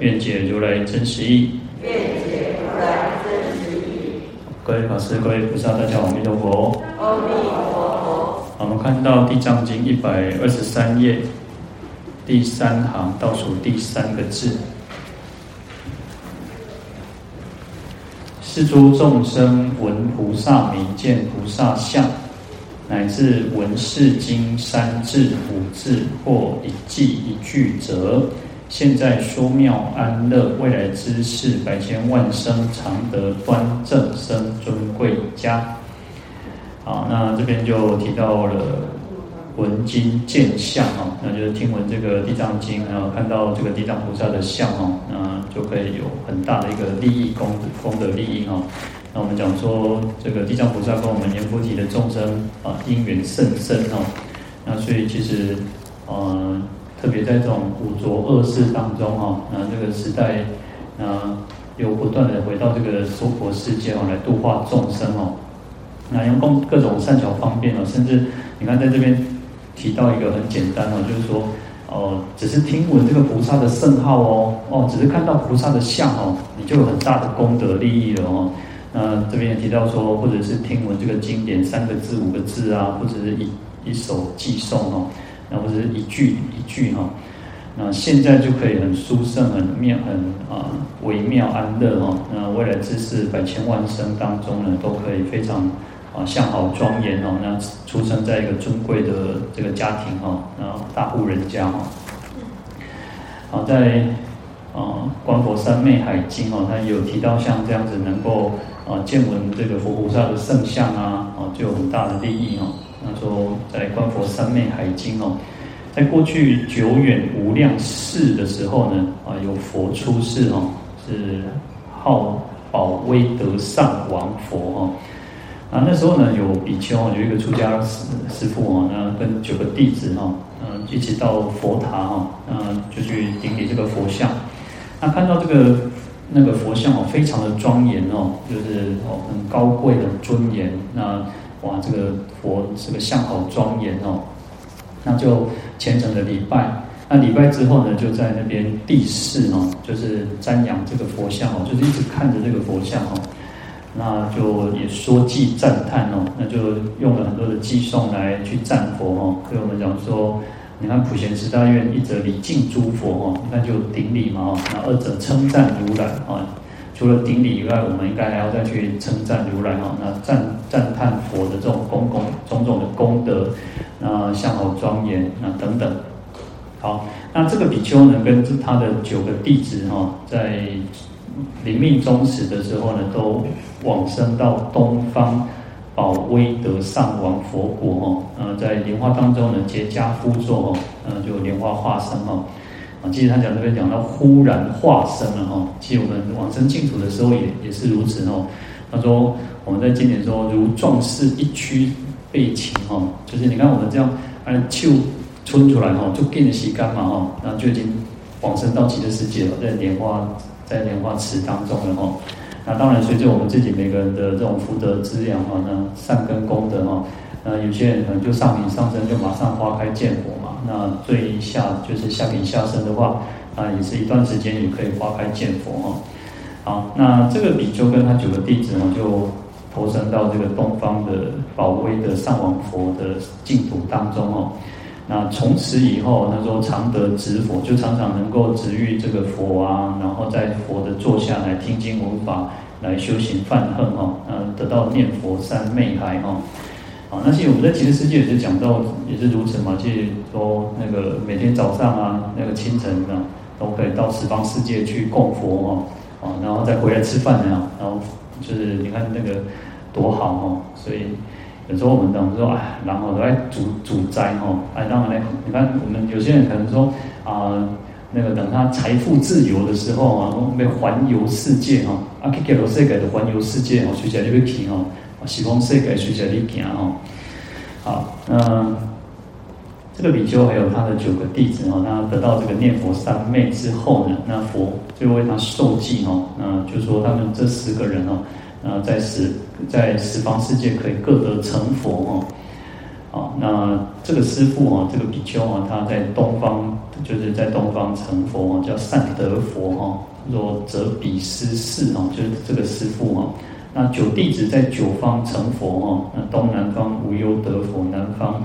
愿解如来真实义。愿解如来真实义。各位法师、各位菩萨，大家好，阿弥陀佛。阿弥陀佛。我们看到《地藏经》一百二十三页第三行倒数第三个字：是诸众生闻菩萨名，见菩萨相。乃至闻是经三字五字或一偈一句者，现在说妙安乐，未来之事百千万生常得端正生尊贵家。好，那这边就提到了闻经见相哈，那就是听闻这个地藏经啊，看到这个地藏菩萨的相哈，那就可以有很大的一个利益功功德利益哈。那我们讲说，这个地藏菩萨跟我们阎浮提的众生啊，因缘甚深哦。那所以其实，呃，特别在这种五浊恶世当中哈，那这个时代，那又不断的回到这个娑婆世界哦，来度化众生哦。那用各各种善巧方便哦，甚至你看在这边提到一个很简单哦，就是说，哦，只是听闻这个菩萨的圣号哦，哦，只是看到菩萨的像哦，你就有很大的功德利益了哦。那这边也提到说，或者是听闻这个经典三个字、五个字啊，或者是一一首偈颂哦，那或者是一句一句哈，那现在就可以很殊胜、很妙、很啊微妙安乐哈。那未来之世百千万生当中呢，都可以非常啊相好庄严哦。那出生在一个尊贵的这个家庭哈，然后大户人家哈。好，在啊观佛三昧海经哦，它有提到像这样子能够。啊，见闻这个佛菩萨的圣相啊，啊，就有很大的利益哦。那说在《观佛三昧海经》哦，在过去久远无量世的时候呢，啊，有佛出世哦，是号宝威德上王佛哦。啊，那时候呢，有比丘有一个出家师师父哦，那跟九个弟子哈，嗯，一起到佛塔哈，嗯，就去顶礼这个佛像。那看到这个。那个佛像哦，非常的庄严哦，就是哦很高贵的尊严。那哇，这个佛这个像好庄严哦，那就虔诚的礼拜。那礼拜之后呢，就在那边谛侍哦，就是瞻仰这个佛像哦，就是一直看着这个佛像哦。那就也说偈赞叹哦，那就用了很多的偈颂来去赞佛哦。所以我们讲说。你看普贤十大愿，一则礼敬诸佛哦，那就顶礼嘛哦，那二者称赞如来啊。除了顶礼以外，我们应该还要再去称赞如来哈。那赞赞叹佛的这种功功种种的功德，那相好庄严那等等。好，那这个比丘呢，跟他的九个弟子哈，在临命终时的时候呢，都往生到东方。宝威德上王佛国哦，呃，在莲花当中呢，结跏趺坐哦，呃，就莲花化身哦，啊，其实他讲这边讲到忽然化身了哈，其实我们往生净土的时候也也是如此哦。他说我们在经典说如壮士一躯被擒哈，就是你看我们这样按就冲出来哈，就变得吸干嘛哈，然后就已经往生到极乐世界了，在莲花在莲花池当中了哈。那当然，随着我们自己每个人的这种福德滋养哈，那善根功德哈，那有些人可能就上品上身就马上花开见佛嘛。那最下就是下品下身的话，啊，也是一段时间也可以花开见佛哈。好，那这个比丘跟他九个弟子呢，就投身到这个东方的宝威的上王佛的净土当中哦。那从此以后，他说常得值佛，就常常能够值遇这个佛啊，然后在佛的座下来听经闻法，来修行犯恨哈，嗯，得到念佛三昧海哈。啊，那其实我们在极乐世界也是讲到，也是如此嘛。其实说那个每天早上啊，那个清晨啊，都可以到十方世界去供佛哈，啊，然后再回来吃饭啊，然后就是你看那个多好哈，所以。有时候我们讲说，哎，然后都在煮煮斋哦，哎，当然嘞，你看我们有些人可能说啊、那个等他财富自由的时候啊，我们环游世界哈，阿克给罗世界的环游世界哦，随着你要去哦，西方世界随着你行哦。好，那这个比丘还有他的九个弟子哦，那得到这个念佛三昧之后呢，那佛就为他授记哦，那就说他们这十个人哦，那在十在十方世界可以各得成佛哦。好，那这个师父啊，这个比丘啊，他在东方，就是在东方成佛啊，叫善德佛哈。若则比斯士啊，就是这个师父啊。那九弟子在九方成佛哦，那东南方无忧得佛，南方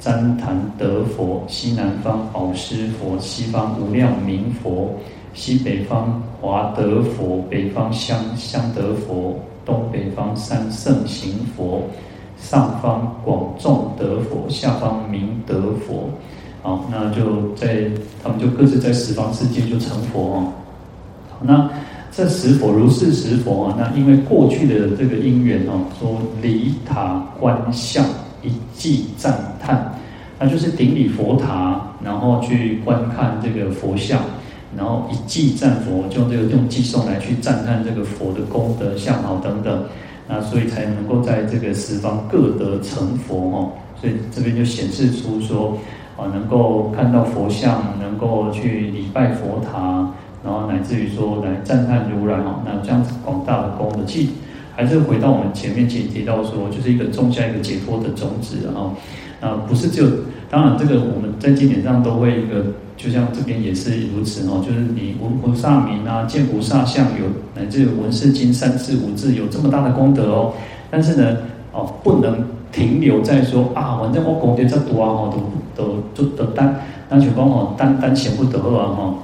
旃檀得佛，西南方宝师佛，西方无量明佛，西北方华德佛，北方香香得佛，东北方三圣行佛。上方广众得佛，下方明得佛，好，那就在他们就各自在十方世界就成佛哦。好，那这十佛如是十佛啊，那因为过去的这个因缘哦，说礼塔观相一记赞叹，那就是顶礼佛塔，然后去观看这个佛像，然后一记赞佛，就这个用偈颂来去赞叹这个佛的功德相好等等。那所以才能够在这个十方各得成佛哦，所以这边就显示出说，啊，能够看到佛像，能够去礼拜佛塔，然后乃至于说来赞叹如来哦，那这样子广大的功德，其实还是回到我们前面其实提到说，就是一个种下一个解脱的种子啊，啊，不是只有，当然这个我们在经典上都会一个。就像这边也是如此哦，就是你闻菩萨名啊，见菩萨相有，乃至闻是经三字五字有这么大的功德哦。但是呢，哦，不能停留在说啊，反正我功德这多啊，都都都都单，那就讲哦，单单钱不得啊哈。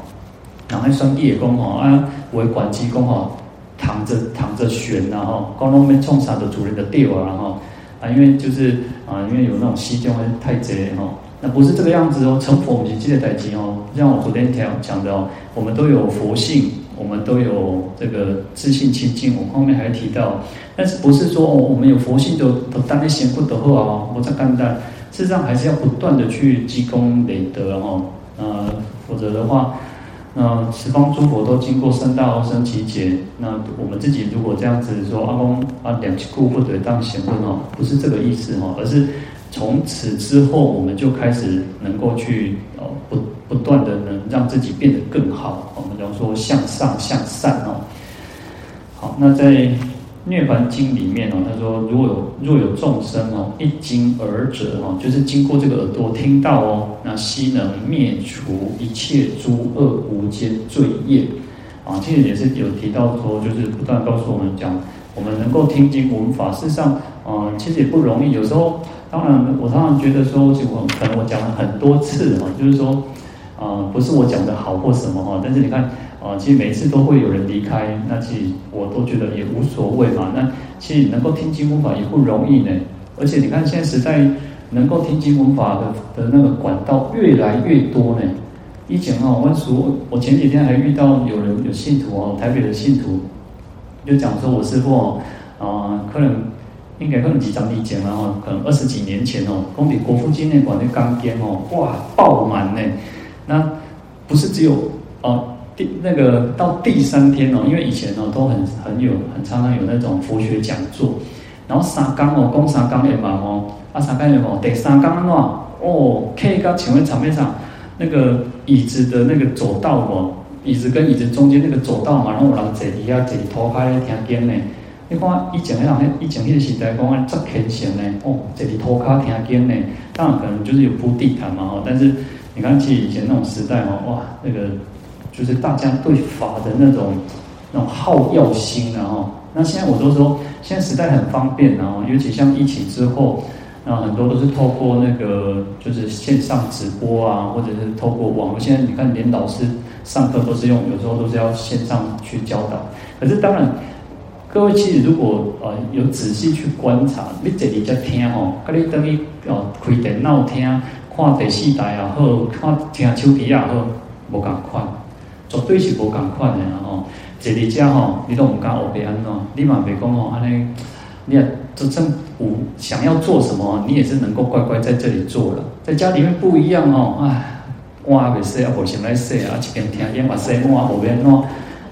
然后双地也讲哦啊，为管机讲哦，躺着躺着悬然后，讲那边冲啥的主人的地啊哈啊，因为就是啊，因为有那种西教会太贼哈。那不是这个样子哦，成佛我们就记得代志哦。像我昨天讲讲的哦，我们都有佛性，我们都有这个自信清净。我后面还提到，但是不是说哦，我们有佛性就都当然显不得后啊，我在干的。事实上还是要不断的去积功累德哈，呃，否则的话，那十方诸佛都经过三大阿僧只劫，那我们自己如果这样子说阿公啊两期过不得当显不哦，不是这个意思哦，而是。从此之后，我们就开始能够去哦，不不断的能让自己变得更好。我们讲说向上向善哦。好，那在《涅槃经》里面哦，他说：如果有若有众生哦，一经耳者哦，就是经过这个耳朵听到哦，那悉能灭除一切诸恶无间罪业啊。其实也是有提到说，就是不断告诉我们讲，我们能够听经闻法，事实上，嗯，其实也不容易，有时候。当然，我常常觉得说，我可能我讲了很多次哈，就是说，啊，不是我讲的好或什么哈，但是你看，啊，其实每次都会有人离开，那其实我都觉得也无所谓嘛。那其实能够听经闻法也不容易呢，而且你看现在时代能够听经闻法的的那个管道越来越多呢。以前啊，我说我前几天还遇到有人有信徒哦，台北的信徒就讲说，我师父啊，可能。应该可能几张以前了哈，可能二十几年前哦，工体国父纪念馆的钢间哦，哇，爆满呢。那不是只有哦，第那个到第三天哦，因为以前哦都很很有很常常有那种佛学讲座，然后三刚哦，讲三刚也忙哦，啊三刚也忙，第三刚喏哦，可以请问场面上那个椅子的那个走道哦，椅子跟椅子中间那个走道嘛，然后有人坐底下坐拖开听经呢。你看以前那样，以前迄个时代讲啊，足虔诚呢，哦，这里托卡听经呢，当然可能就是有铺地毯嘛，哈，但是你看其实以前那种时代哦，哇，那个就是大家对法的那种那种好要心啊，哈，那现在我都说，现在时代很方便啊，尤其像疫情之后，那很多都是透过那个就是线上直播啊，或者是透过网络，现在你看连老师上课都是用，有时候都是要线上去教导，可是当然。各位其实如果呃有仔细去观察，你这里在听吼，跟你等于哦开电脑听，看第四台也好，看听手机也好，无共款，绝对是无共款的吼。这里家吼，你都唔敢学别安怎，你嘛别讲哦，安尼，你也真正无想要做什么，你也是能够乖乖在这里做了，在家里面不一样哦，唉，碗未洗啊，无想来洗啊，一边听见嘛洗碗，后边喏，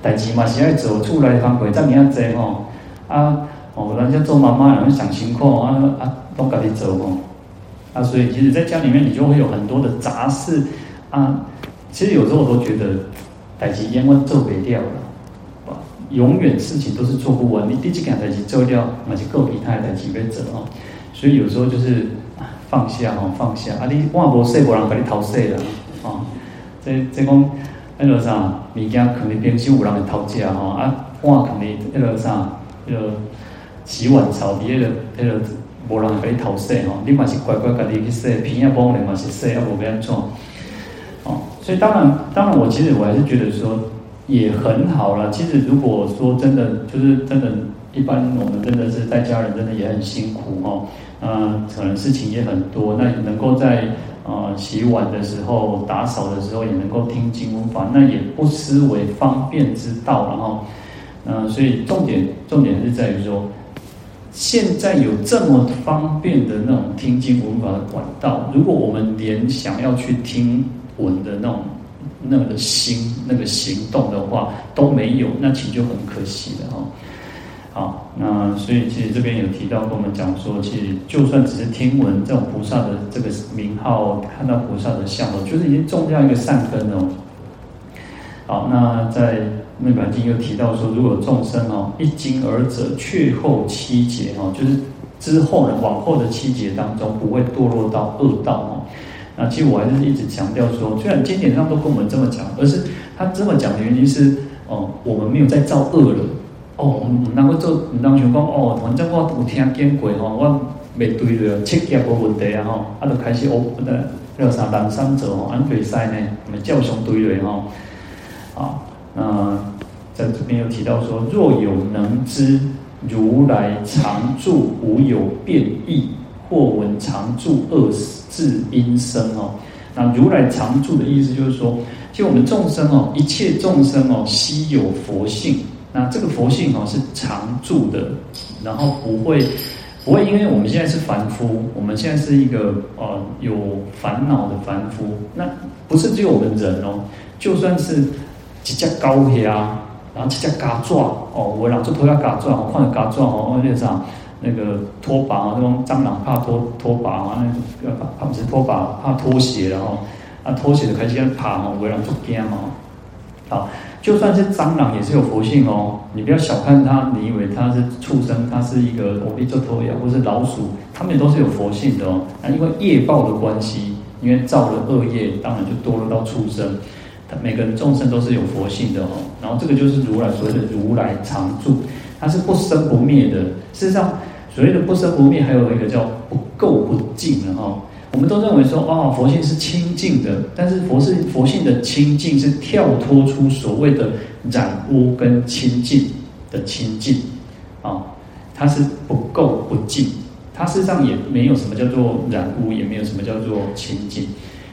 代志嘛是爱做，厝内方规则尔啊济吼，啊，哦，人家做妈妈人想辛苦啊啊，都家己做吼，啊，所以其实在家里面你就会有很多的杂事啊，其实有时候我都觉得代志因为做不掉了，永远事情都是做不完，你第几件代志做掉，嘛是够其他代志要做哦，所以有时候就是放下哦，放下。啊，你碗无洗，无人给你偷洗了。哦，这这讲那个啥物件，肯定冰箱有人会偷食吼，啊碗肯定那个啥，那个洗碗槽底下那个无人会给你偷洗吼，你嘛是乖乖家己去洗，鼻啊帮你嘛是洗，啊无要安怎？所以当然当然，我其实我还是觉得说也很好了。其实如果说真的就是真的，一般我们真的是带家人，真的也很辛苦哦，嗯，可能事情也很多，那能够在。呃，洗碗的时候、打扫的时候也能够听经文法，那也不失为方便之道。然后，嗯、所以重点重点是在于说，现在有这么方便的那种听经文法的管道，如果我们连想要去听闻的那种那个心、那个行动的话都没有，那其实就很可惜了哈。好，那所以其实这边有提到跟我们讲说，其实就算只是听闻这种菩萨的这个名号，看到菩萨的相哦，就是已经种下一个善根哦。好，那在那本经又提到说，如果众生哦一经而者，却后七劫哦，就是之后呢往后的七劫当中不会堕落到恶道哦。那其实我还是一直强调说，虽然经典上都跟我们这么讲，而是他这么讲的原因是哦，我们没有再造恶了。哦，唔唔能够做，唔当想讲哦，反正我有听见过吼，我未对了，七业无问题啊吼，啊就开始哦，那那啥人三者吼，安可以塞呢，我们叫上对了吼，啊，那在这边又提到说，若有能知如来常住无有变异，或闻常住恶智音声哦，那如来常住的意思就是说，就我们众生哦，一切众生哦，悉有佛性。那这个佛性哦是常住的，然后不会不会，因为我们现在是凡夫，我们现在是一个呃有烦恼的凡夫，那不是只有我们人哦，就算是几只高铁啊，然后几只嘎撞哦，我俩就拖下嘎撞，我换个嘎状哦，那啥那个拖把啊，那种蟑螂怕拖拖把啊，那个怕不是拖把怕拖鞋，然后啊拖鞋的开始要爬哦，我俩就惊嘛，好。就算是蟑螂也是有佛性哦，你不要小看它，你以为它是畜生，它是一个欧利做头呀，或是老鼠，它们都是有佛性的哦。那因为业报的关系，因为造了恶业，当然就堕落到畜生。它每个人众生都是有佛性的哦。然后这个就是如来所谓的如来常住，它是不生不灭的。事实上，所谓的不生不灭，还有一个叫不垢不净的哈。我们都认为说，哦，佛性是清净的，但是佛是佛性的清净是跳脱出所谓的染污跟清净的清净，啊、它是不垢不净，它事实上也没有什么叫做染污，也没有什么叫做清净。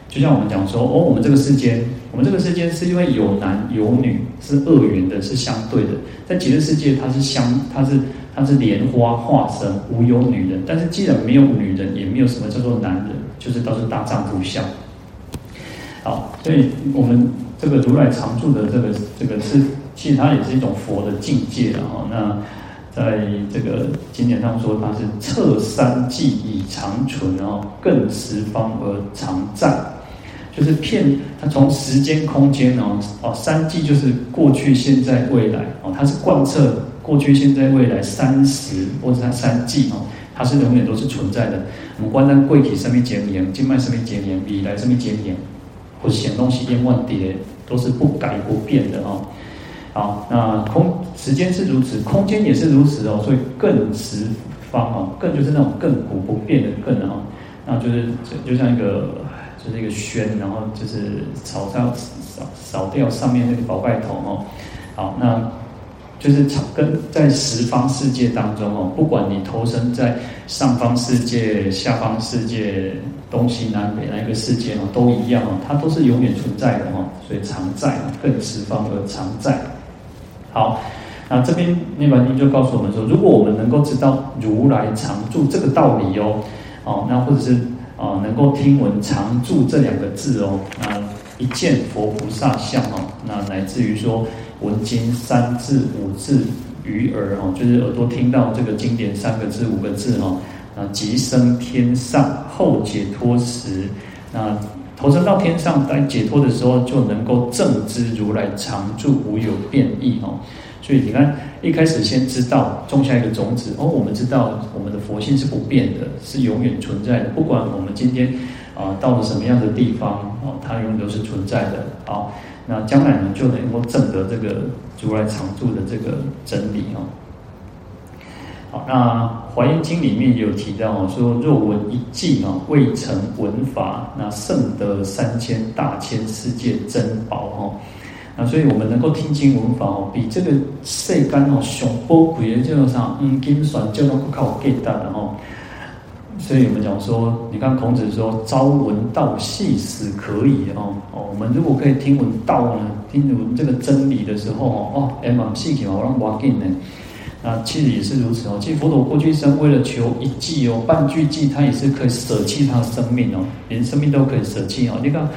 就像我们讲说，哦，我们这个世间，我们这个世间是因为有男有女，是二元的，是相对的，在极乐世界它是相，它是。它是莲花化身，无有女人。但是既然没有女人，也没有什么叫做男人，就是都是大丈夫相。好，所以我们这个如来常住的这个这个是，其实它也是一种佛的境界。啊，那在这个经典上说，它是侧三际以常存，然后更十方而常在，就是遍它从时间空间哦哦，三际就是过去、现在、未来哦，它是贯彻。过去、现在、未来三十或者它三季哦，它是永远都是存在的。我们观察过去什么经验，今脉上面经验，未来上面经验，或是显东西变万叠，都是不改不变的哦。好，那空时间是如此，空间也是如此哦。所以更十方哦，更就是那种亘古不变的更哦。那就是就像一个就是一个宣，然后就是扫掉扫扫掉上面那个宝盖头哦。好，那。就是常跟在十方世界当中哦，不管你投身在上方世界、下方世界、东西南北那个世界哦，都一样哦，它都是永远存在的哦，所以常在，更十方而常在。好，那这边涅槃经就告诉我们说，如果我们能够知道如来常住这个道理哦，哦，那或者是啊能够听闻常住这两个字哦，那一见佛菩萨相哦，那乃至于说闻经三字五字于耳哦，就是耳朵听到这个经典三个字五个字哦，那即升天上后解脱时，那投生到天上在解脱的时候，就能够正知如来常住无有变异哦。所以你看，一开始先知道种下一个种子哦，我们知道我们的佛性是不变的，是永远存在的。不管我们今天啊、到了什么样的地方哦，它永远都是存在的。好，那将来呢就能够证得这个如来常住的这个真理哦。好，那《华严经》里面也有提到哦，说若闻一偈啊，未成闻法，那胜得三千大千世界珍宝哦。那所以我们能够听经闻法哦，比这个世间哦上宝贵的叫啥？嗯，金算就能够靠给大的哦。所以我们讲说，你看孔子说，朝闻道，夕死可矣哦哦。我们如果可以听闻道呢，听闻这个真理的时候哦哦，哎嘛细听我让我紧呢。那其实也是如此哦。其实佛陀过去生为了求一偈哦，半句偈，他也是可以舍弃他的生命哦，连生命都可以舍弃哦。你看。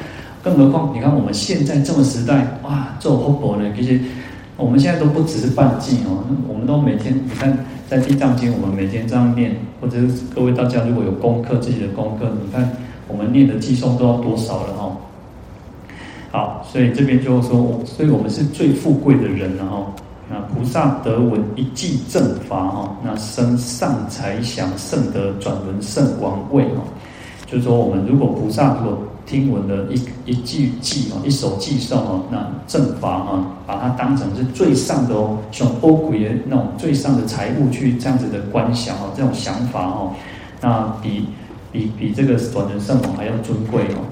更何况，你看我们现在这么时代，哇，做活佛呢，其实我们现在都不只是半偈哦，我们都每天，你看在地藏经，我们每天这样念，或者是各位大家如果有功课，自己的功课，你看我们念的偈颂都要多少了哈？好，所以这边就说，所以我们是最富贵的人了哈。那菩萨得闻一记正法哈，那生上财祥，胜得转轮圣王位哈。就是说，我们如果菩萨如果听闻的一一句偈哦，一首偈颂哦，那正法啊，把它当成是最上的哦，像宝贵的那种最上的财物去这样子的观想哦，这种想法哦，那比比比这个转轮圣王还要尊贵哦。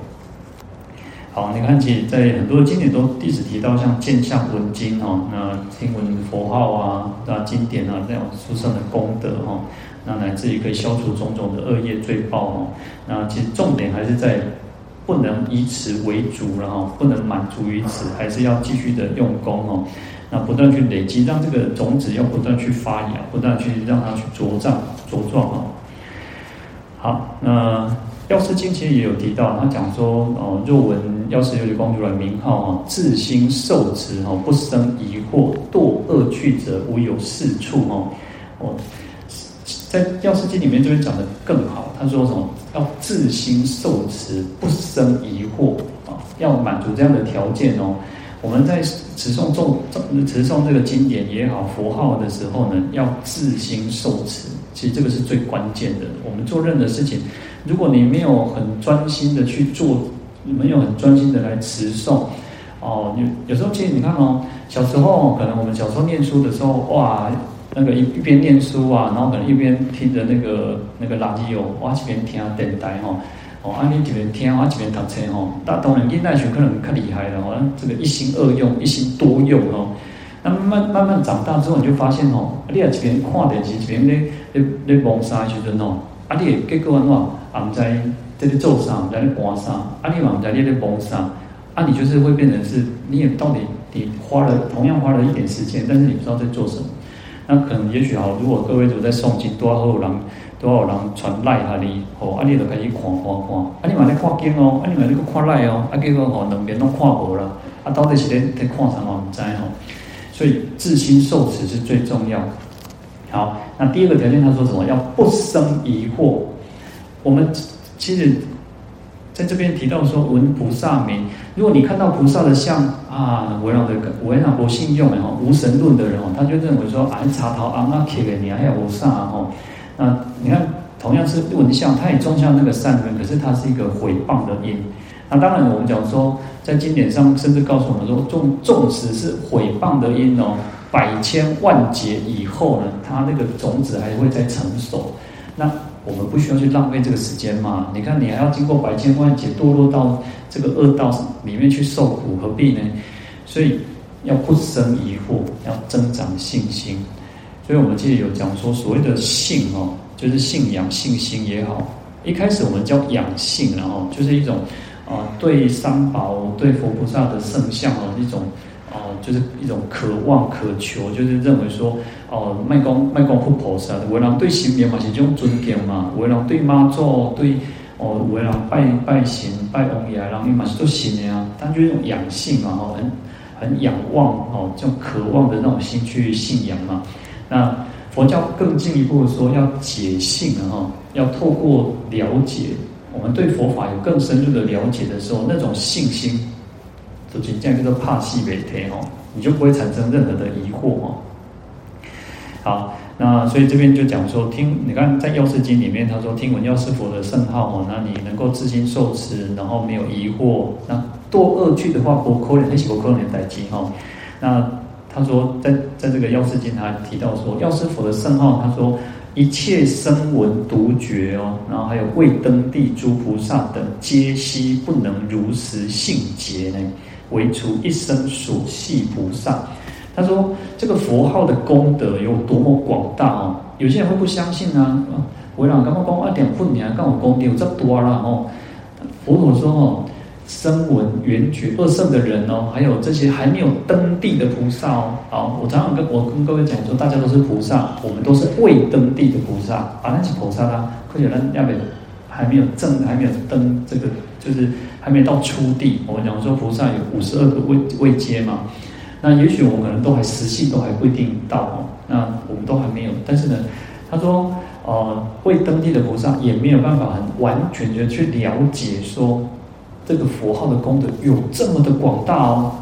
好，你看，其实在很多经典都弟子提到，像见相闻经哦，那听闻佛号啊，那经典啊，这种殊胜的功德哈。那乃至于可以消除种种的恶业罪报哦。那其实重点还是在不能以此为主，然后不能满足于此，还是要继续的用功哦。那不断去累积，让这个种子要不断去发芽，不断去让它去茁壮茁壮哦。好，那药师经其实也有提到，他讲说哦，若闻药师琉璃光如来名号哦，自心受持哦，不生疑惑，堕恶趣者无有是处哦。哦。在《药师经》里面，就会讲得更好。他说什么？要自心受持，不生疑惑啊！要满足这样的条件哦。我们在持诵诵诵持诵这个经典也好，佛号的时候呢，要自心受持。其实这个是最关键的。我们做任何事情，如果你没有很专心的去做，没有很专心的来持诵哦，有有时候其实你看哦，小时候可能我们小时候念书的时候，哇。那个一一边念书啊，然后可能一边听着那个那个垃圾哦，我一边听电台吼，哦，啊你一边听，我一边读书吼。但当然，现代学可能较厉害了，哦，这个一心二用，一心多用哦。那慢慢慢慢长大之后，你就发现哦，你也一边看电视，一边咧咧咧忙啥时阵哦，啊你结果安怎，啊唔知在咧做啥，唔知咧干啥，啊你嘛唔知你咧忙啥，啊你就是会变成是，你也到底你花了同样花了一点时间，但是你不知道在做什么。那可能也许好，如果各位都在诵经，多少人，多少人传赖下你，哦，啊，你就可以看看看，啊，你嘛在看经哦，啊，你嘛在看赖哦，啊，结果吼两边都看无了，啊，到底是在在看什么？唔知吼，所以自心受持是最重要。好，那第二个条件，他说什么？要不生疑惑。我们其实。在这边提到说，闻菩萨名，如果你看到菩萨的像啊，为了这个为了不信用的哈，无神论的人哦，他就认为说啊，茶头阿妈给你还有菩萨哈，那你看同样是闻像，他也种下那个善根，可是他是一个毁谤的因。那当然我们讲说，在经典上甚至告诉我们说，纵纵使是毁谤的因哦，百千万劫以后呢，他那个种子还会再成熟。那我们不需要去浪费这个时间嘛？你看，你还要经过百千万劫堕落到这个恶道里面去受苦，何必呢？所以要不生疑惑，要增长信心。所以我们记得有讲说，所谓的信哦，就是信仰、信心也好。一开始我们叫养性，然后就是一种啊，对三宝、对佛菩萨的圣像哦，一种。哦，就是一种渴望、渴求，就是认为说，哦，卖公卖公菩萨，为人对神明嘛是一种尊敬嘛，为人对妈祖、对哦，为人拜拜神拜王爷，然后你嘛是做神的啊，但就是种养性嘛，哦，很很仰望哦，这种渴望的那种心去信仰嘛。那佛教更进一步说要解性啊，哈，要透过了解，我们对佛法有更深入的了解的时候，那种信心，就这样叫做怕戏为天哦，你就不会产生任何的疑惑哦。好。那所以这边就讲说，听你看在《药师经》里面，他说听闻药师佛的圣号哦，那你能够自心受持，然后没有疑惑，那堕恶趣的话，不可能，那是不可能的代志哈。那他说在在这个《药师经》，他提到说，药师佛的圣号，他说一切声闻独觉哦，然后还有未登地诸菩萨等，皆悉不能如实信解呢，唯除一生所系菩萨。他说：“这个佛号的功德有多么广大哦！有些人会不相信啊。为了刚刚帮我点混年，刚好功德有这么多了哦。佛陀说哦，声闻缘觉二圣的人哦，还有这些还没有登地的菩萨哦。好，我常常跟我跟各位讲说，大家都是菩萨，我们都是未登地的菩萨。啊，那是菩萨啦，或者人要没还没有证，还没有登这个，就是还没到初地。我们讲说菩萨有五十二个位位阶嘛。”那也许我们可能都还实际都还不一定到哦，那我们都还没有。但是呢，他说，呃，未登地的菩萨也没有办法很完全的去了解说这个佛号的功德有这么的广大哦。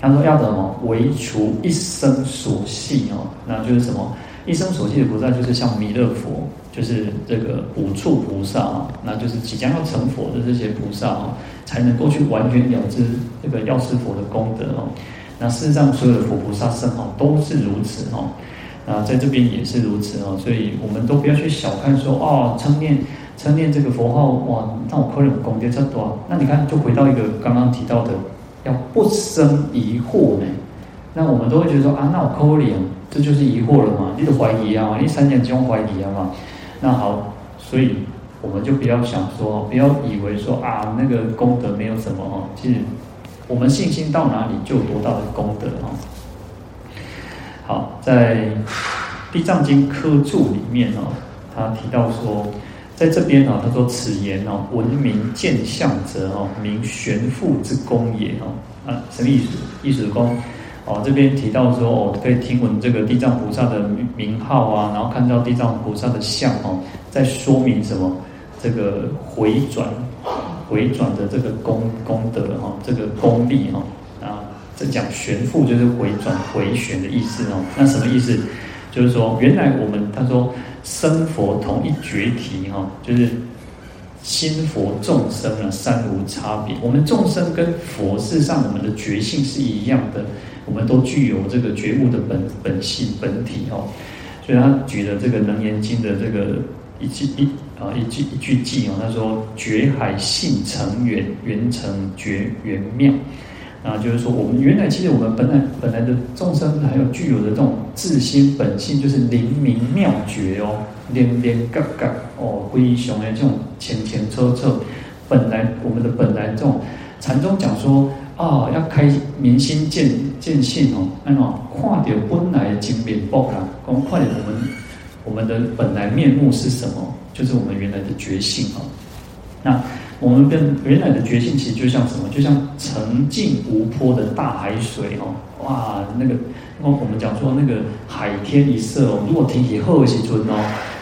他说要什么？唯除一生所系哦，那就是什么？一生所系的菩萨就是像弥勒佛，就是这个五处菩萨啊，那就是即将要成佛的这些菩萨啊，才能够去完全了知这个药师佛的功德哦。那事实上，所有的佛菩萨圣号都是如此哦。那在这边也是如此哦，所以我们都不要去小看说哦，称念称念这个佛号哇，那我可能功德这么多。那你看，就回到一个刚刚提到的，要不生疑惑呢？那我们都会觉得说啊，那我可能这就是疑惑了嘛？你的怀疑啊，你三点钟怀疑啊嘛？那好，所以我们就不要想说，不要以为说啊，那个功德没有什么哦，其实。我们信心到哪里，就有多大的功德哈。好，在《地藏经》科注里面哦，他提到说，在这边哦，他说此言哦，闻名见相者哦，名玄父之功也哦。啊，什么意思？意思是说哦，这边提到说哦，可以听闻这个地藏菩萨的名号啊，然后看到地藏菩萨的相哦，在说明什么？这个回转。回转的这个功功德哈，这个功力哈啊，这讲旋复就是回转回旋的意思哦。那什么意思？就是说，原来我们他说生佛同一觉体哈，就是心佛众生啊，三无差别。我们众生跟佛事实上我们的觉性是一样的，我们都具有这个觉悟的本本性本体哦。所以他举的这个《楞严经》的这个一记一。啊，一句一句记哦，他说：“觉海性成圆，圆成觉圆妙。”啊，就是说，我们原来其实我们本来本来的众生还有具有的这种自心本性，就是灵明妙觉哦，连连嘎嘎哦，灰熊的这种清清澈澈。本来我们的本来这种禅宗讲说啊，要开明心见见性哦，那么看到本来的真面目啦，我们看到我们我们的本来面目是什么？就是我们原来的觉性啊，那我们跟原来的觉性其实就像什么？就像澄净无波的大海水哦，哇，那个，我我们讲说那个海天一色哦，如果天气好的时阵哦，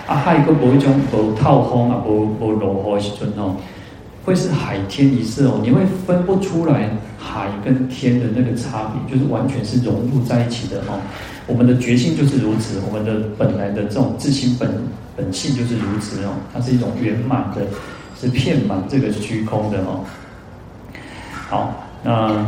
啊海个无一种无透风啊，无无落雨的时阵哦，会是海天一色哦，你会分不出来海跟天的那个差别，就是完全是融入在一起的哦。我们的觉性就是如此，我们的本来的这种自心本。本性就是如此哦，它是一种圆满的，是遍满这个虚空的哦。好，那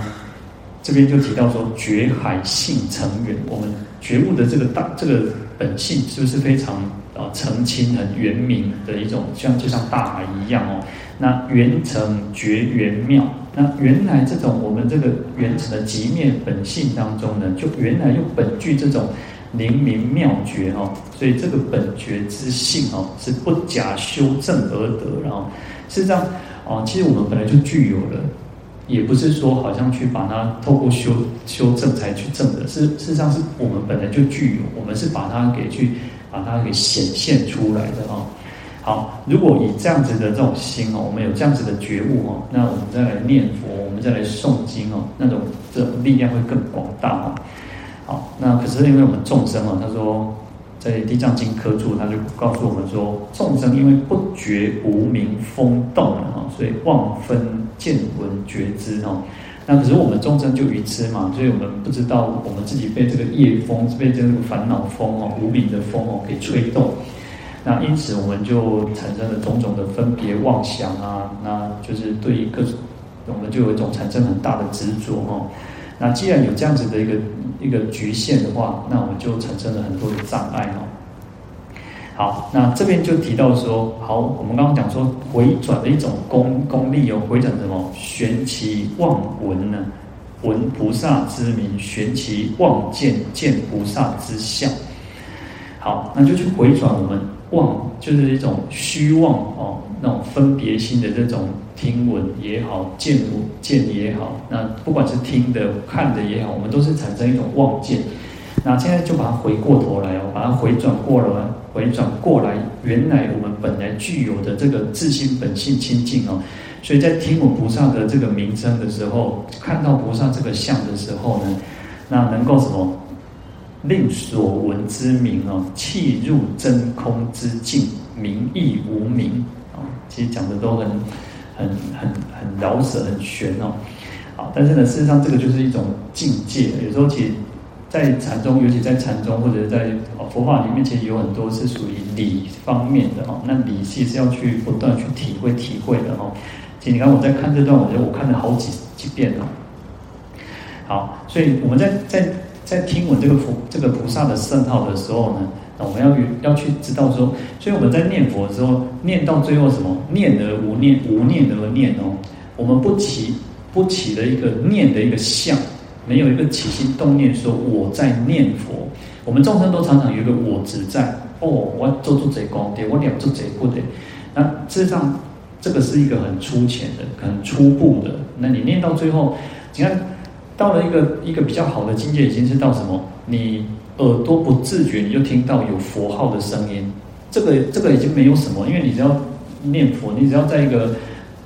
这边就提到说，觉海性成圆，我们觉悟的这个大这个本性，是不是非常啊澄清、很圆明的一种，像就像大海一样哦？那圆成觉圆妙，那原来这种我们这个圆成的极灭本性当中呢，就原来用本具这种。灵明妙觉哦，所以这个本觉之性哦，是不假修正而得，然后事实上哦，其实我们本来就具有了，也不是说好像去把它透过修修正才去证的，事事实上是我们本来就具有，我们是把它给去把它给显现出来的哦。好，如果以这样子的这种心哦，我们有这样子的觉悟哦，那我们再来念佛，我们再来诵经哦，那种这种力量会更广大哦。好，那可是因为我们众生哦，他说在《地藏经》科注，他就告诉我们说，众生因为不觉无明风动啊，所以妄分见闻觉知哦。那可是我们众生就愚痴嘛，所以我们不知道我们自己被这个业风，被这个烦恼风哦、无明的风哦给吹动。那因此我们就产生了种种的分别妄想啊，那就是对于各种，我们就有一种产生很大的执着哦。那既然有这样子的一个一个局限的话，那我们就产生了很多的障碍哦。好，那这边就提到说，好，我们刚刚讲说回转的一种功功力哦，回转什么？玄奇妄闻呢？闻菩萨之名，玄奇妄见，见菩萨之相。好，那就去回转我们妄，就是一种虚妄哦，那种分别心的这种听闻也好，见闻见也好，那不管是听的、看的也好，我们都是产生一种妄见。那现在就把它回过头来哦，把它回转过来，回转过来，原来我们本来具有的这个自性本性清净哦，所以在听闻菩萨的这个名称的时候，看到菩萨这个相的时候呢，那能够什么？令所闻之名哦，契入真空之境，名亦无名啊。其实讲的都很、很、很、很饶舌、很玄哦。好，但是呢，事实上这个就是一种境界。有时候其实，在禅中，尤其在禅中或者在佛法里面，其实有很多是属于理方面的哦。那理其实是要去不断去体会、体会的哦。其实你看我在看这段，我觉得我看了好几几遍了。好，所以我们在在。在听闻这个佛这个菩萨的圣号的时候呢，那我们要要去知道说，所以我们在念佛的时候，念到最后什么？念而无念，无念而念哦。我们不起不起的一个念的一个相，没有一个起心动念说我在念佛。我们众生都常常有一个我执在哦，我做做贼功德，我了做贼不得。那事实上，这个是一个很粗浅的、很初步的。那你念到最后，你看。到了一个一个比较好的境界，已经是到什么？你耳朵不自觉，你就听到有佛号的声音。这个这个已经没有什么，因为你只要念佛，你只要在一个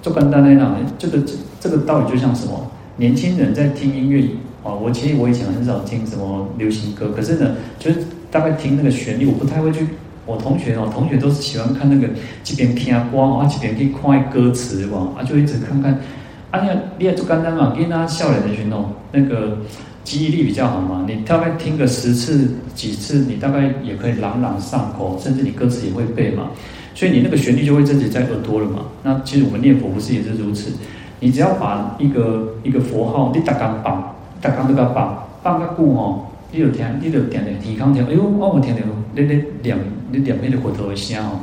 做干单那样，这个这个道理就像什么？年轻人在听音乐啊，我其实我以前很少听什么流行歌，可是呢，就是大概听那个旋律，我不太会去。我同学哦，同学都是喜欢看那个这边听歌啊，这边可以看歌词哇，啊，就一直看看。啊，你你也做简单嘛，给大家笑脸的去弄，那个记忆力比较好嘛。你大概听个十次几次，你大概也可以朗朗上口，甚至你歌词也会背嘛。所以你那个旋律就会自己在耳朵了嘛。那其实我们念佛不是也是如此？你只要把一个一个佛号，你大刚绑，打刚那个绑绑个鼓哦，你就听，你就点点提康听，哎呦，我我听听，那那两那两边的骨头的声哦。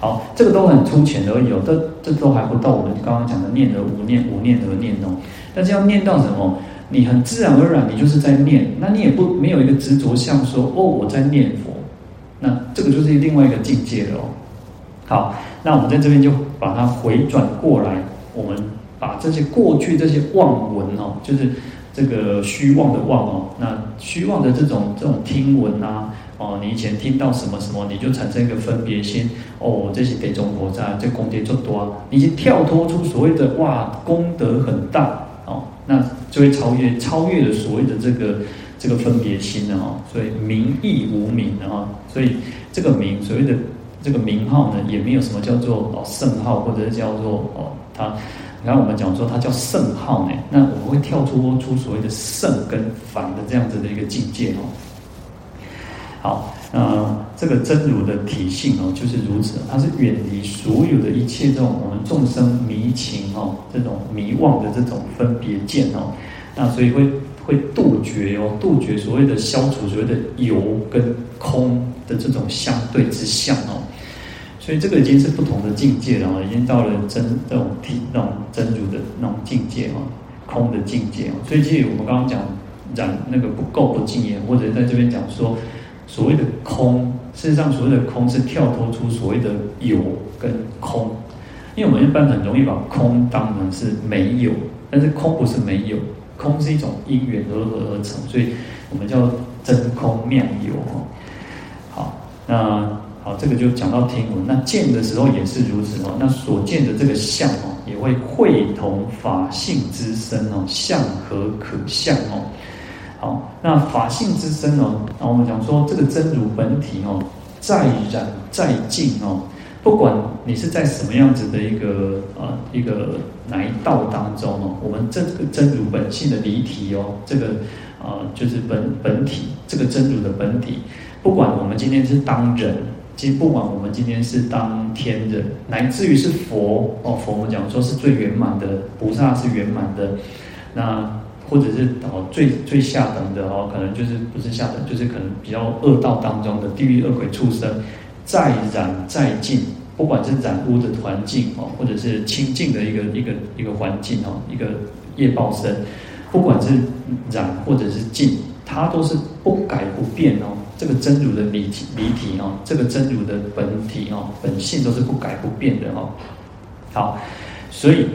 好，这个都很粗浅而已哦，这这都还不到我们刚刚讲的念而无念，无念而念哦。但是要念到什么？你很自然而然，你就是在念，那你也不没有一个执着像说哦，我在念佛，那这个就是另外一个境界了哦。好，那我们在这边就把它回转过来，我们把这些过去这些妄闻哦，就是这个虚妄的妄哦，那虚妄的这种这种听闻啊。哦，你以前听到什么什么，你就产生一个分别心。哦，这些地中菩萨这功德就多，你已经跳脱出所谓的哇功德很大哦，那就会超越超越了所谓的这个这个分别心了哈。所以名亦无名的哈，所以这个名所谓的这个名号呢，也没有什么叫做哦圣号，或者是叫做哦它，然后我们讲说它叫圣号呢，那我们会跳出出所谓的圣跟凡的这样子的一个境界哦。好，那这个真如的体性哦，就是如此，它是远离所有的一切这种我们众生迷情哦，这种迷妄的这种分别见哦，那所以会会杜绝哦，杜绝所谓的消除所谓的有跟空的这种相对之相哦，所以这个已经是不同的境界了哦，已经到了真这种体那种真如的那种境界哦，空的境界哦，所以其实我们刚刚讲染那个不垢不净言，或者在这边讲说。所谓的空，事实上所谓的空是跳脱出所谓的有跟空，因为我们一般很容易把空当成是没有，但是空不是没有，空是一种因缘而合而成，所以我们叫真空妙有。好，那好，这个就讲到听闻。那见的时候也是如此哦。那所见的这个相哦，也会会同法性之身哦，相和可相哦？好，那法性之身哦，那我们讲说这个真如本体哦，在染在净哦。不管你是在什么样子的一个呃一个哪一道当中哦，我们这个真如本性的离体哦，这个呃就是本本体这个真如的本体，不管我们今天是当人，其实不管我们今天是当天人，乃至于是佛哦，佛我们讲说是最圆满的，菩萨是圆满的，那或者是哦最最下等的哦，可能就是不是下等，就是可能比较恶道当中的地狱恶鬼畜生。再染再净，不管是染污的环境哦，或者是清净的一个一个一个环境哦，一个业报身，不管是染或者是净，它都是不改不变哦。这个真如的离体离体哦，这个真如的本体哦，本性都是不改不变的哦。好，所以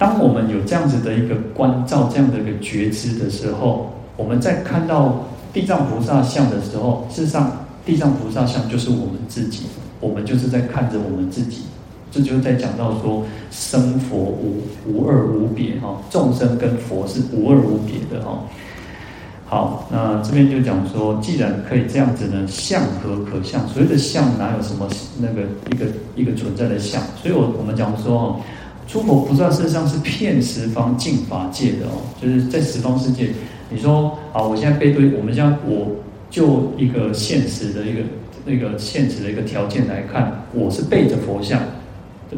当我们有这样子的一个关照，这样的一个觉知的时候，我们在看到地藏菩萨像的时候，事实上。地藏菩萨像就是我们自己，我们就是在看着我们自己，这就是在讲到说生佛无无二无别哈，众生跟佛是无二无别的哈。好，那这边就讲说，既然可以这样子呢，相何可相？所谓的相哪有什么那个一个一个存在的相？所以我我们讲说哈，诸佛菩萨事实上是遍十方净法界的哦，就是在十方世界，你说啊，我现在背对我们现在我。就一个现实的一个那个现实的一个条件来看，我是背着佛像，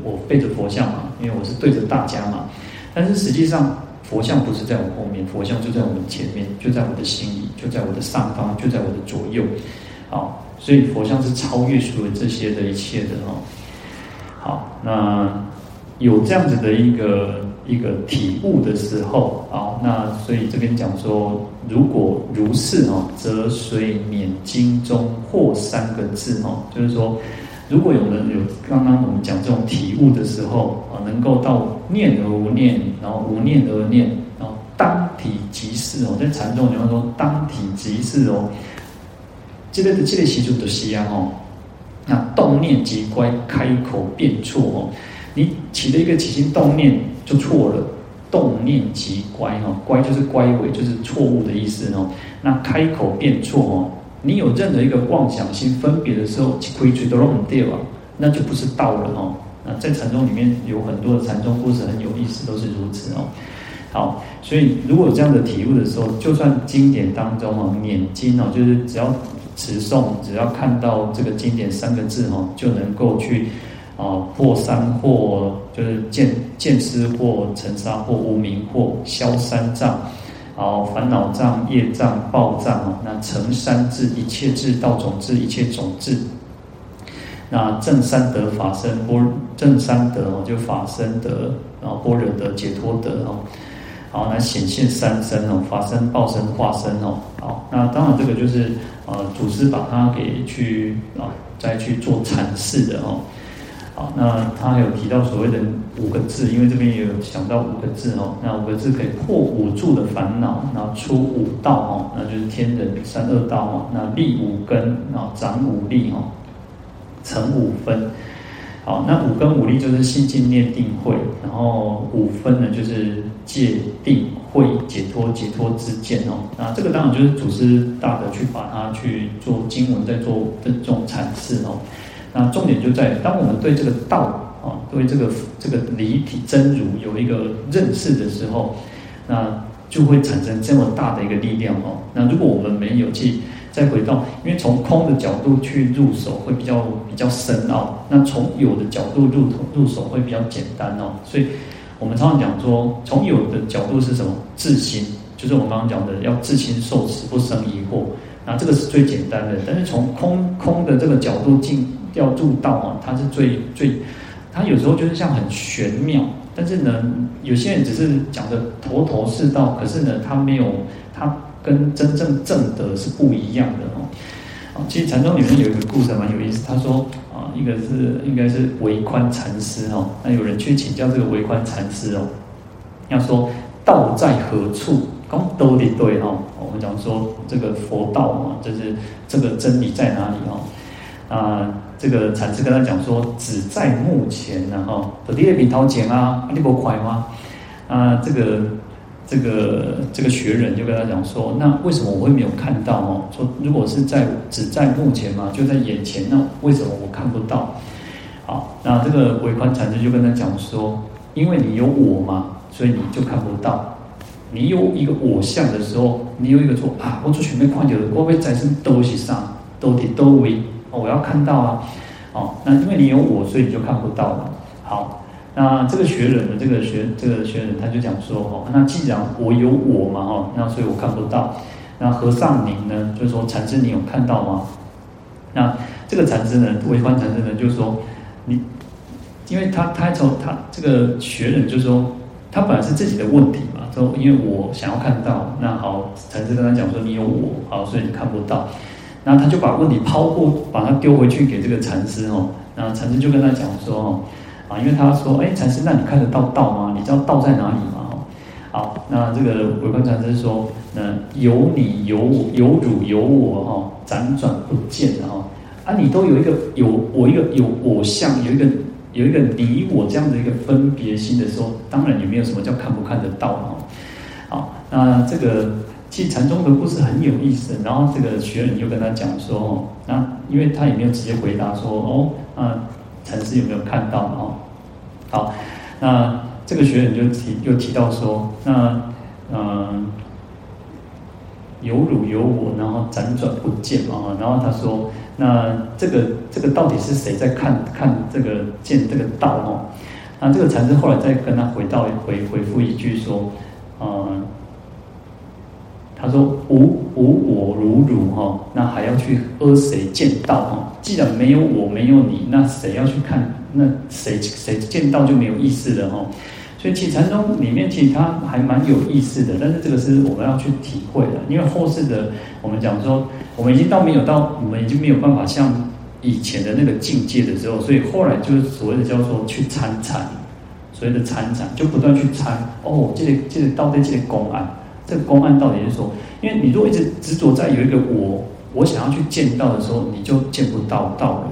我背着佛像嘛，因为我是对着大家嘛。但是实际上，佛像不是在我后面，佛像就在我们前面，就在我的心里，就在我的上方，就在我的左右。好，所以佛像是超越所有这些的一切的哦。好，那有这样子的一个。一个体悟的时候，好，那所以这边讲说，如果如是哦，则随免经中或三个字哦，就是说，如果有人有刚刚我们讲这种体悟的时候啊，能够到念而无念，然后无念而念，然后当体即是哦，在禅宗里面说当体即是哦，这个这个习俗的西安哦，那动念即乖，开口便错哦，你起了一个起心动念。就错了，动念即乖哈，乖就是乖违，就是错误的意思哦。那开口便错哦，你有任何一个妄想心分别的时候，亏嘴都弄掉啊，那就不是道了哦。那在禅宗里面有很多的禅宗故事很有意思，都是如此哦。好，所以如果有这样的体悟的时候，就算经典当中哦，念经哦，就是只要持诵，只要看到这个经典三个字哦，就能够去。啊，破三惑就是见见思惑、尘沙惑、无明惑，消三障，然后烦恼障、业障、报障啊，那成三智，一切智、道种智、一切种智。那正三德法身般，正三德哦，就法身德，然后般若德、解脱德哦，好，那显现三身哦，法身、报身、化身哦，好，那当然这个就是呃，祖师把它给去啊，再去做阐释的哦。那他还有提到所谓的五个字，因为这边也有讲到五个字哦。那五个字可以破五住的烦恼，然后出五道哦，那就是天人三恶道哦。那立五根，然后长五力哦，成五分。好，那五根五力就是信净念定慧，然后五分呢就是戒定慧解脱解脱之见哦。那这个当然就是祖师大德去把它去做经文，在做这种阐释哦。那重点就在当我们对这个道啊，对这个这个离体真如有一个认识的时候，那就会产生这么大的一个力量哦。那如果我们没有去再回到，因为从空的角度去入手会比较比较深奥，那从有的角度入入手会比较简单哦。所以我们常常讲说，从有的角度是什么？自心，就是我们刚刚讲的要自心受持，不生疑惑。那这个是最简单的。但是从空空的这个角度进。要入道啊，它是最最，它有时候就是像很玄妙，但是呢，有些人只是讲的头头是道，可是呢，他没有，他跟真正正德是不一样的哦。啊，其实禅宗里面有一个故事蛮有意思，他说啊，一个是应该是维宽禅师哦，那有人去请教这个维宽禅师哦，要说道在何处？讲都得对哈，我们讲说这个佛道嘛，就是这个真理在哪里哈？啊，这个禅师跟他讲说，只在目前呢，哈，我第二笔掏钱啊，你不快吗？啊，这个这个这个学人就跟他讲说，那为什么我会没有看到哦？说如果是在只在目前嘛，就在眼前，那为什么我看不到？好，那这个维宽禅师就跟他讲说，因为你有我嘛，所以你就看不到。你有一个我相的时候，你有一个说啊，我做全面看到的，我会在身都是上，都体都为，我要看到啊，哦，那因为你有我，所以你就看不到了。好，那这个学人的这个学这个学人他就讲说，哦，那既然我有我嘛，哈，那所以我看不到。那和尚您呢，就是说禅师你有看到吗？那这个禅师呢，维宽禅师呢，就是说你，因为他他从他这个学人就是说，他本来是自己的问题嘛。说，因为我想要看到，那好，禅师跟他讲说，你有我，好，所以你看不到。然后他就把问题抛过，把它丢回去给这个禅师哦。然后禅师就跟他讲说哦，啊，因为他说，哎，禅师，那你看得到道吗？你知道道在哪里吗？哦，好，那这个维观禅师说，那有你有我有汝有我哈，辗转不见哈，啊，你都有一个有我一个有我相，有一个。有一个你我这样的一个分别心的时候，当然也没有什么叫看不看得到哦。好，那这个其实禅宗的故事很有意思。然后这个学人就跟他讲说哦，那因为他也没有直接回答说哦，那禅师有没有看到哦？好，那这个学人就提又提到说，那嗯，有汝有我，然后辗转不见啊。然后他说。那这个这个到底是谁在看看这个见这个道哦？那这个禅师后来再跟他回到回回复一句说，嗯，他说无无我如汝哈，那还要去阿谁见道哈？既然没有我没有你，那谁要去看？那谁谁见道就没有意思了哈。所以，其实禅宗里面其实它还蛮有意思的，但是这个是我们要去体会的，因为后世的我们讲说，我们已经到没有到，我们已经没有办法像以前的那个境界的时候，所以后来就是所谓的叫做去参禅，所谓的参禅就不断去参哦，这个这个到底这个公案，这个公案到底是说，因为你如果一直执着在有一个我，我想要去见到的时候，你就见不到道了，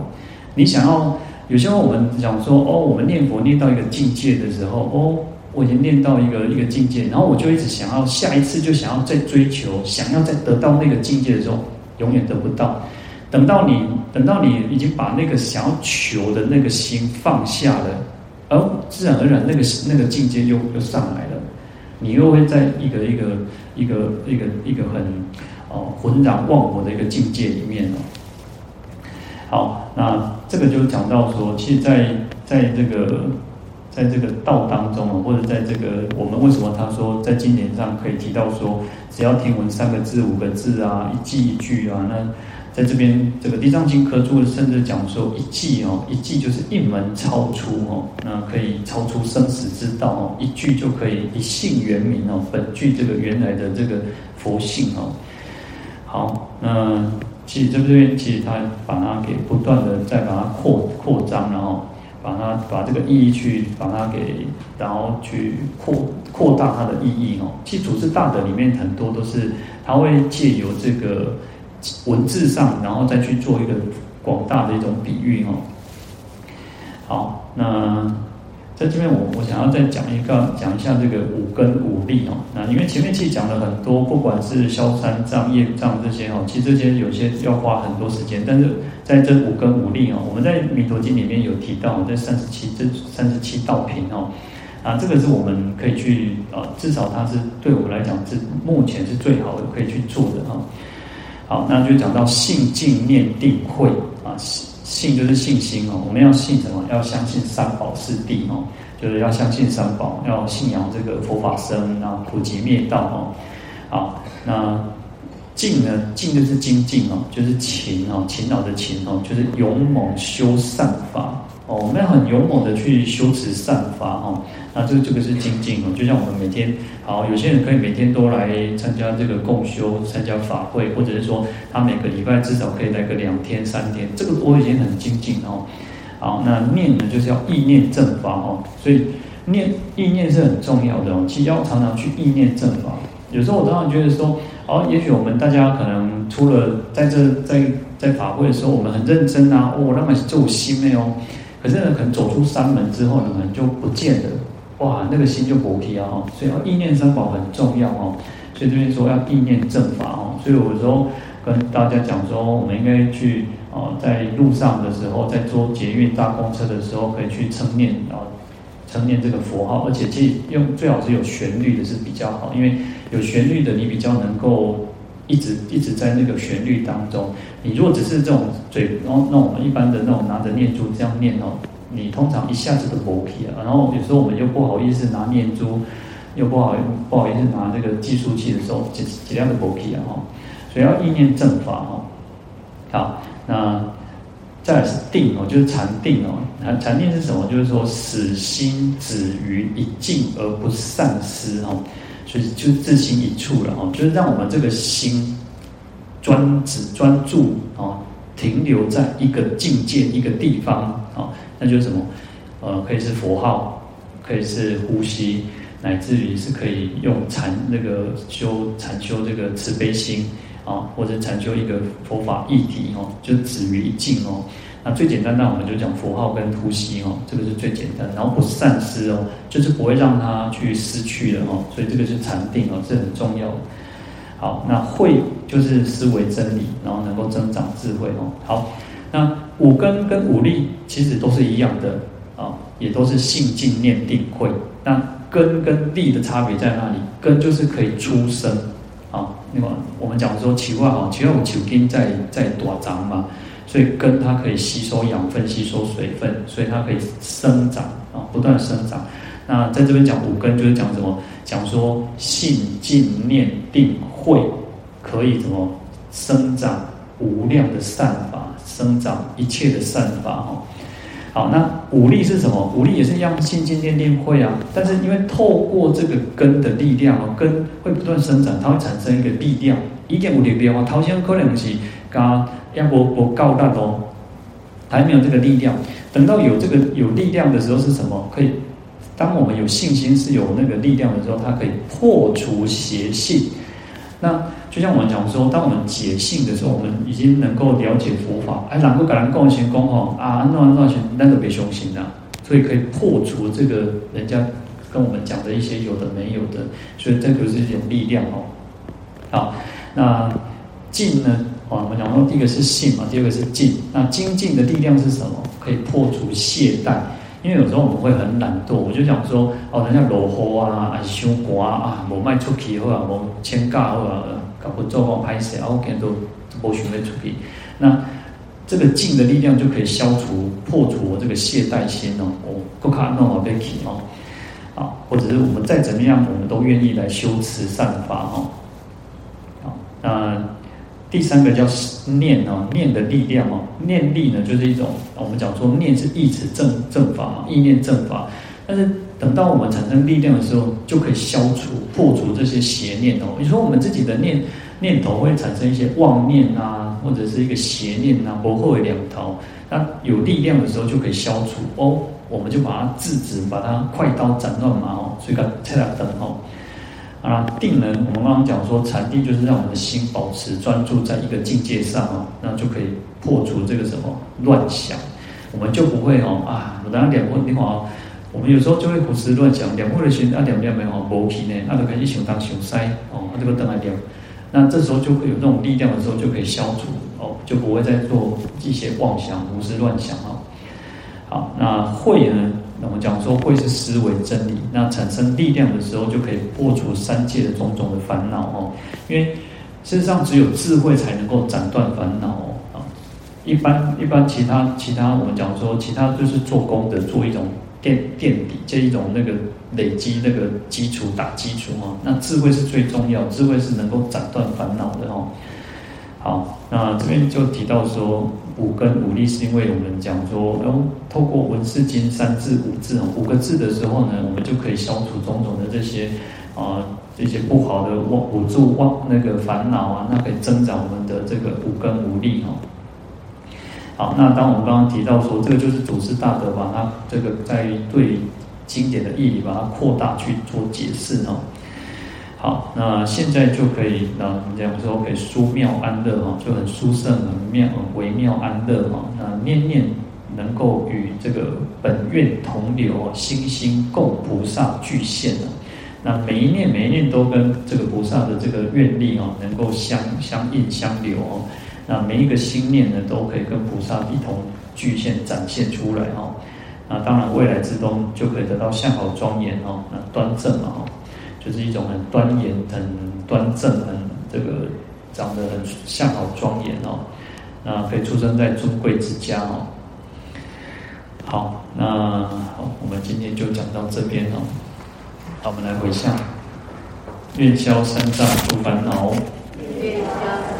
你想要。有些话我们讲说哦，我们念佛念到一个境界的时候，哦，我已经念到一个一个境界，然后我就一直想要下一次就想要再追求，想要再得到那个境界的时候，永远得不到。等到你等到你已经把那个想要求的那个心放下了，而自然而然那个那个境界又又上来了，你又会在一个一个一个一个一个很哦浑然忘我的一个境界里面哦。好，那这个就讲到说，其实在，在这个，在这个道当中啊，或者在这个我们为什么他说在经典上可以提到说，只要听闻三个字、五个字啊，一记一句啊，那在这边这个《地藏经》科注甚至讲说一记哦，一记就是一门超出哦，那可以超出生死之道哦，一句就可以一性圆明哦，本具这个原来的这个佛性哦。好，那。其实这边其实他把它给不断的再把它扩扩张，然后把它把这个意义去把它给，然后去扩扩大它的意义哦。其实祖师大德里面很多都是他会借由这个文字上，然后再去做一个广大的一种比喻哦。好，那。在这边我，我想要再讲一个，讲一下这个五根五力哦。那因为前面其实讲了很多，不管是消三障、业障这些哦，其实这些有些要花很多时间。但是在这五根五力哦，我们在《弥陀经》里面有提到，在三十七这三十七道品哦，啊，这个是我们可以去啊，至少它是对我们来讲是目前是最好的可以去做的哈。好，那就讲到信、静、念、定、慧啊。信就是信心哦，我们要信什么？要相信三宝四谛哦，就是要相信三宝，要信仰这个佛法僧，然后普及灭道哦。好，那静呢？静就是精进哦，就是勤哦，勤劳的勤哦，就是勇猛修善法。哦，我们要很勇猛的去修持善法哦。那这个这个是精进哦，就像我们每天，好，有些人可以每天都来参加这个共修，参加法会，或者是说他每个礼拜至少可以来个两天三天，这个我已经很精进哦。好，那念呢，就是要意念正法哦，所以念意念是很重要的哦，其实要常常去意念正法。有时候我常常觉得说，哦，也许我们大家可能除了在这在在法会的时候，我们很认真啊，哦，那么做心的哦。可是呢，可能走出山门之后呢，可能就不见了，哇，那个心就薄皮啊，所以要意念三宝很重要哦。所以这边说要意念正法哦。所以我说跟大家讲说，我们应该去啊，在路上的时候，在坐捷运搭公车的时候，可以去称念啊，称念这个佛号，而且记用最好是有旋律的是比较好，因为有旋律的你比较能够。一直一直在那个旋律当中，你如果只是这种嘴，然后那我们一般的那种拿着念珠这样念哦，你通常一下子都薄皮了。然后有时候我们又不好意思拿念珠，又不好不好意思拿这个计数器的时候，尽尽量的薄皮啊哈。所以要意念正法哈。好，那再是定哦，就是禅定哦。禅定是什么？就是说使心止于一境而不散失哦。所以就自心一处了哦，就是让我们这个心专只专注哦，停留在一个境界一个地方哦，那就是什么？呃，可以是佛号，可以是呼吸，乃至于是可以用禅那个修禅修这个慈悲心啊，或者禅修一个佛法义体哦，就止于一境哦。那最简单，那我们就讲佛号跟呼吸哦，这个是最简单，然后不散失哦，就是不会让它去失去的哦，所以这个是禅定哦，这很重要。好，那慧就是思维真理，然后能够增长智慧哦。好，那五根跟五力其实都是一样的啊，也都是性、静、念、定、慧。那根跟力的差别在哪里？根就是可以出生啊，那么我们讲说奇怪啊，奇怪我求根在在短长嘛。所以根它可以吸收养分、吸收水分，所以它可以生长啊，不断生长。那在这边讲五根，就是讲什么？讲说性、静、念、定、慧，可以怎么生长无量的善，生长一切的善法哈。好，那武力是什么？武力也是一样，信、静、念、念会啊。但是因为透过这个根的力量哦，根会不断生长，它会产生一个力量。一点五力量啊，头先可能是刚。要不不够大哦，还没有这个力量。等到有这个有力量的时候是什么？可以，当我们有信心是有那个力量的时候，它可以破除邪性。那就像我们讲说，当我们解信的时候，我们已经能够了解佛法。哎，能够跟人共行功哦啊，那那些那个别凶行的，所以可以破除这个人家跟我们讲的一些有的没有的。所以这个是一种力量哦。好，那静呢？啊，我们讲说第一个是信嘛，第二个是静。那精进的力量是什么？可以破除懈怠。因为有时候我们会很懒惰，我就想说，哦，人家落雨啊，还是伤寒啊，无卖出去好啊，无请假好啊，搞不做我拍摄，我见都无想要出去。那这个静的力量就可以消除、破除我这个懈怠心哦。我不卡弄我被气哦，啊，或者是我们再怎么样，我们都愿意来修持善法哦。好，那。第三个叫念哦，念的力量哦，念力呢就是一种，我们讲说念是意持正正法，意念正法。但是等到我们产生力量的时候，就可以消除、破除这些邪念哦。你说我们自己的念念头会产生一些妄念啊，或者是一个邪念啊，不会两头。那有力量的时候就可以消除哦，我们就把它制止，把它快刀斩乱麻哦，所以讲切了灯哦。啊，定能？我们刚刚讲说，禅定就是让我们的心保持专注在一个境界上哦，那就可以破除这个什么乱想，我们就不会哦啊，我等下两会的话，我们有时候就会胡思乱想，两会的心啊，两两没有无皮呢，那就可以一想当想塞哦，那这个等来两，那这时候就会有这种力量的时候，就可以消除哦，就不会再做一些妄想、胡思乱想哦。好，那慧呢？那我们讲说，慧是思维真理，那产生力量的时候，就可以破除三界的种种的烦恼哦。因为事实上，只有智慧才能够斩断烦恼哦。啊，一般一般其他其他，我们讲说，其他就是做功德，做一种垫垫底，这一种那个累积那个基础打基础哦。那智慧是最重要，智慧是能够斩断烦恼的哦。好，那这边就提到说。五根五力是因为我们讲说，然后透过闻思精三字五字哦五个字的时候呢，我们就可以消除种种的这些啊这些不好的妄五助妄那个烦恼啊，那可以增长我们的这个五根五力哦。好，那当我们刚刚提到说，这个就是祖师大德把它这个在对经典的意义把它扩大去做解释哦。好，那现在就可以，那我们讲说可以殊妙安乐哈，就很殊胜、很妙、很微妙安乐哈。那念念能够与这个本愿同流，心心共菩萨具现。那每一念每一念都跟这个菩萨的这个愿力哦，能够相相应相流哦。那每一个心念呢，都可以跟菩萨一同具现展现出来哦。那当然未来之中就可以得到相好庄严哦，那端正嘛哦，就是一种很端严、很端正、很这个长得很相好庄严哦。那可以出生在尊贵之家哦。好，那好，我们今天就讲到这边哦。好，我们来回向，愿消三障诸烦恼，愿消三障诸烦恼，